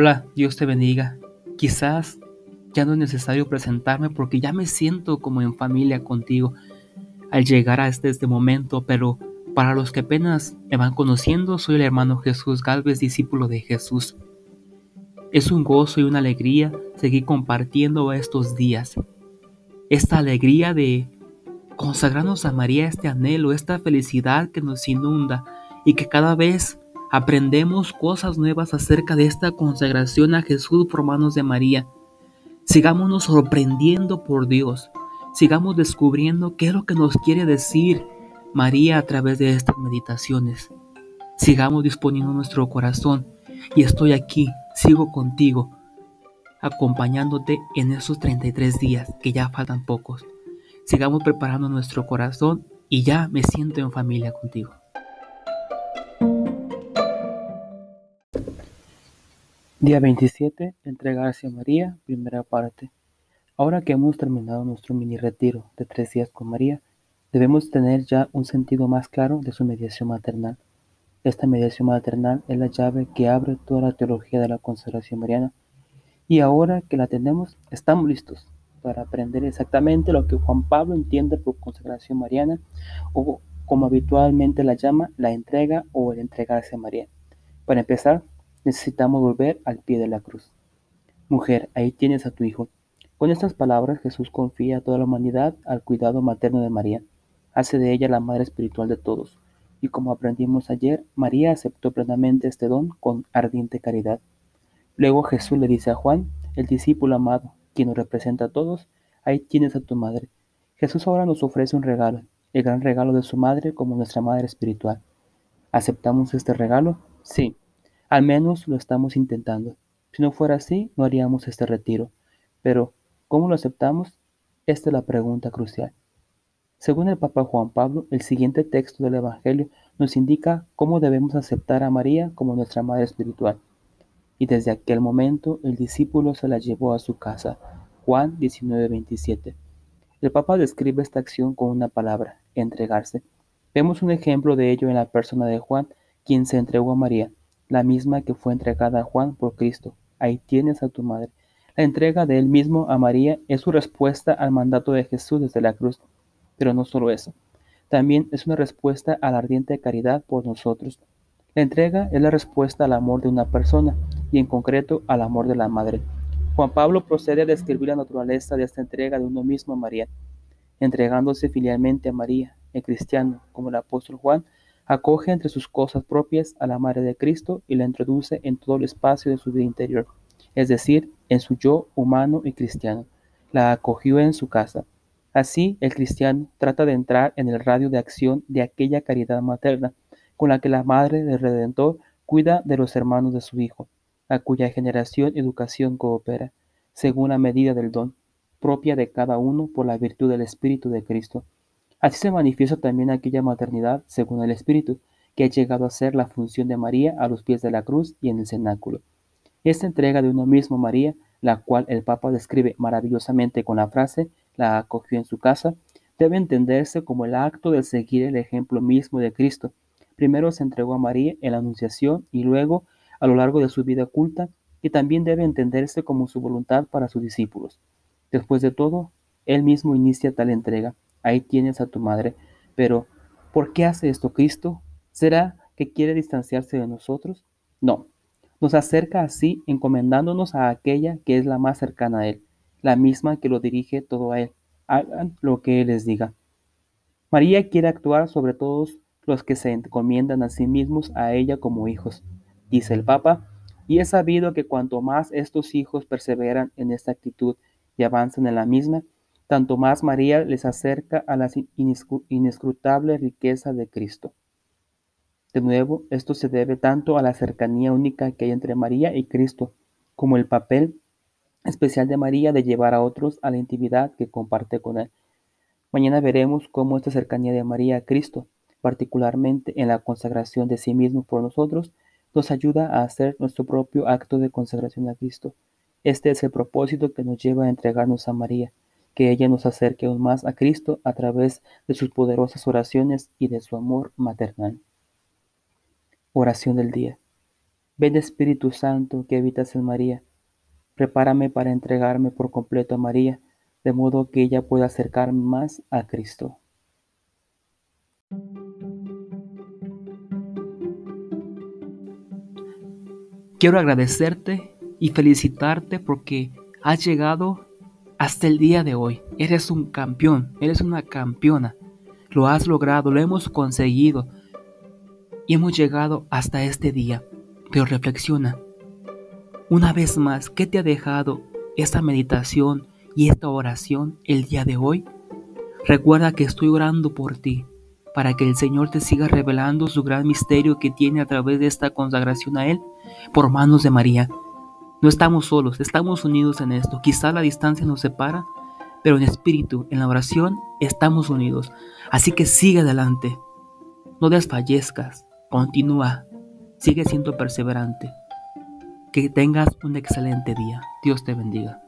Hola, Dios te bendiga. Quizás ya no es necesario presentarme porque ya me siento como en familia contigo al llegar a este, este momento, pero para los que apenas me van conociendo, soy el hermano Jesús Galvez, discípulo de Jesús. Es un gozo y una alegría seguir compartiendo estos días. Esta alegría de consagrarnos a María, este anhelo, esta felicidad que nos inunda y que cada vez aprendemos cosas nuevas acerca de esta consagración a Jesús por manos de María. Sigámonos sorprendiendo por Dios. Sigamos descubriendo qué es lo que nos quiere decir María a través de estas meditaciones. Sigamos disponiendo nuestro corazón y estoy aquí, sigo contigo, acompañándote en esos 33 días, que ya faltan pocos. Sigamos preparando nuestro corazón y ya me siento en familia contigo. Día 27. Entregarse a María, primera parte. Ahora que hemos terminado nuestro mini retiro de tres días con María, debemos tener ya un sentido más claro de su mediación maternal. Esta mediación maternal es la llave que abre toda la teología de la consagración mariana. Y ahora que la tenemos, estamos listos para aprender exactamente lo que Juan Pablo entiende por consagración mariana o como habitualmente la llama, la entrega o el entregarse a María. Para empezar, necesitamos volver al pie de la cruz. Mujer, ahí tienes a tu hijo. Con estas palabras Jesús confía a toda la humanidad al cuidado materno de María. Hace de ella la madre espiritual de todos. Y como aprendimos ayer, María aceptó plenamente este don con ardiente caridad. Luego Jesús le dice a Juan, el discípulo amado, quien nos representa a todos, ahí tienes a tu madre. Jesús ahora nos ofrece un regalo, el gran regalo de su madre como nuestra madre espiritual. ¿Aceptamos este regalo? Sí. Al menos lo estamos intentando. Si no fuera así, no haríamos este retiro. Pero, ¿cómo lo aceptamos? Esta es la pregunta crucial. Según el Papa Juan Pablo, el siguiente texto del Evangelio nos indica cómo debemos aceptar a María como nuestra Madre Espiritual. Y desde aquel momento el discípulo se la llevó a su casa. Juan 19:27. El Papa describe esta acción con una palabra, entregarse. Vemos un ejemplo de ello en la persona de Juan, quien se entregó a María la misma que fue entregada a Juan por Cristo. Ahí tienes a tu madre. La entrega de él mismo a María es su respuesta al mandato de Jesús desde la cruz. Pero no solo eso, también es una respuesta a la ardiente caridad por nosotros. La entrega es la respuesta al amor de una persona y en concreto al amor de la madre. Juan Pablo procede a describir la naturaleza de esta entrega de uno mismo a María, entregándose filialmente a María, el cristiano, como el apóstol Juan, Acoge entre sus cosas propias a la Madre de Cristo y la introduce en todo el espacio de su vida interior, es decir, en su yo humano y cristiano. La acogió en su casa. Así, el cristiano trata de entrar en el radio de acción de aquella caridad materna con la que la Madre del Redentor cuida de los hermanos de su Hijo, a cuya generación y educación coopera, según la medida del don, propia de cada uno por la virtud del Espíritu de Cristo Así se manifiesta también aquella maternidad, según el Espíritu, que ha llegado a ser la función de María a los pies de la cruz y en el cenáculo. Esta entrega de uno mismo María, la cual el Papa describe maravillosamente con la frase, la acogió en su casa, debe entenderse como el acto de seguir el ejemplo mismo de Cristo. Primero se entregó a María en la Anunciación y luego, a lo largo de su vida oculta, y también debe entenderse como su voluntad para sus discípulos. Después de todo, él mismo inicia tal entrega ahí tienes a tu madre. Pero, ¿por qué hace esto Cristo? ¿Será que quiere distanciarse de nosotros? No, nos acerca así encomendándonos a aquella que es la más cercana a Él, la misma que lo dirige todo a Él. Hagan lo que Él les diga. María quiere actuar sobre todos los que se encomiendan a sí mismos a ella como hijos, dice el Papa, y es sabido que cuanto más estos hijos perseveran en esta actitud y avanzan en la misma, tanto más María les acerca a la inescrutable riqueza de Cristo. De nuevo, esto se debe tanto a la cercanía única que hay entre María y Cristo, como el papel especial de María de llevar a otros a la intimidad que comparte con Él. Mañana veremos cómo esta cercanía de María a Cristo, particularmente en la consagración de sí mismo por nosotros, nos ayuda a hacer nuestro propio acto de consagración a Cristo. Este es el propósito que nos lleva a entregarnos a María que ella nos acerque aún más a Cristo a través de sus poderosas oraciones y de su amor maternal. Oración del día. Ven Espíritu Santo que habitas en María. Prepárame para entregarme por completo a María, de modo que ella pueda acercarme más a Cristo. Quiero agradecerte y felicitarte porque has llegado hasta el día de hoy. Eres un campeón, eres una campeona. Lo has logrado, lo hemos conseguido y hemos llegado hasta este día. Pero reflexiona, una vez más, ¿qué te ha dejado esta meditación y esta oración el día de hoy? Recuerda que estoy orando por ti, para que el Señor te siga revelando su gran misterio que tiene a través de esta consagración a Él por manos de María. No estamos solos, estamos unidos en esto. Quizá la distancia nos separa, pero en espíritu, en la oración, estamos unidos. Así que sigue adelante. No desfallezcas, continúa, Sigue siendo perseverante. Que tengas un excelente día. Dios te bendiga.